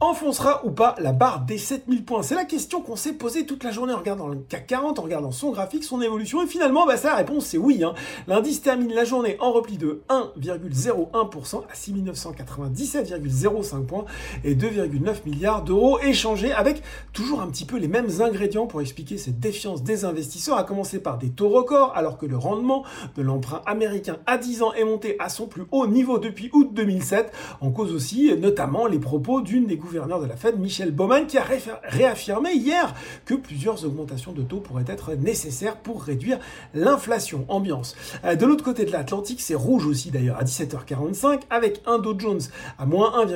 enfoncera ou pas la barre des 7000 points C'est la question qu'on s'est posée toute la journée en regardant le CAC 40, en regardant son graphique, son évolution, et finalement, bah, la réponse c'est oui. Hein. L'indice termine la journée en repli de 1,01% à 6997,05 points et 2,9 milliards d'euros échangés avec toujours un petit peu les mêmes ingrédients pour expliquer cette défiance des investisseurs, à commencer par des taux records, alors que le rendement de l'emprunt américain à 10 ans est monté à son plus haut niveau depuis août 2007, en cause aussi notamment les propos d'une des gouverneur de la Fed, Michel Bowman, qui a réaffirmé hier que plusieurs augmentations de taux pourraient être nécessaires pour réduire l'inflation. Ambiance. Euh, de l'autre côté de l'Atlantique, c'est rouge aussi d'ailleurs à 17h45, avec un Dow Jones à moins 1,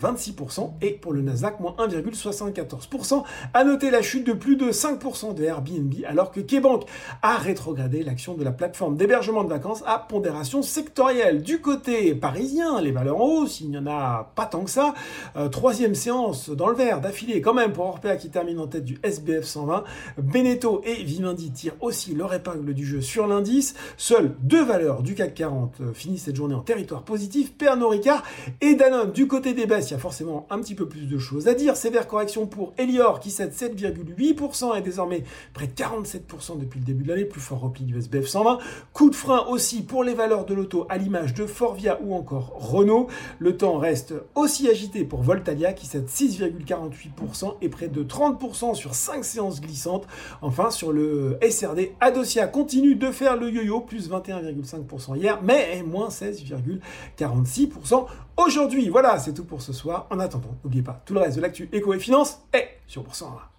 26% et pour le Nasdaq, moins 1,74%. À noter la chute de plus de 5% de Airbnb alors que Keybank a rétrogradé l'action de la plateforme d'hébergement de vacances à pondération sectorielle. Du côté parisien, les valeurs en hausse, il n'y en a pas tant que ça. Euh, troisième séance dans le vert d'affilée quand même pour Orpea qui termine en tête du SBF 120. Beneteau et Vivendi tirent aussi leur épingle du jeu sur l'indice. Seules deux valeurs du CAC 40 euh, finissent cette journée en territoire positif. Pernod Ricard et Danone du côté des baisses il y a forcément un petit peu plus de choses à dire. Sévère correction pour Elior qui cède 7,8% et désormais près de 47% depuis le début de l'année, plus fort repli du SBF 120. Coup de frein aussi pour les valeurs de l'auto à l'image de Forvia ou encore Renault. Le temps reste aussi agité pour Voltalia qui cède 6,48% et près de 30% sur 5 séances glissantes. Enfin, sur le SRD, Adosia continue de faire le yo-yo, plus 21,5% hier, mais moins 16,46% aujourd'hui. Voilà, c'est tout pour ce soir. En attendant, n'oubliez pas, tout le reste de l'actu éco et finance est sur Boursorama.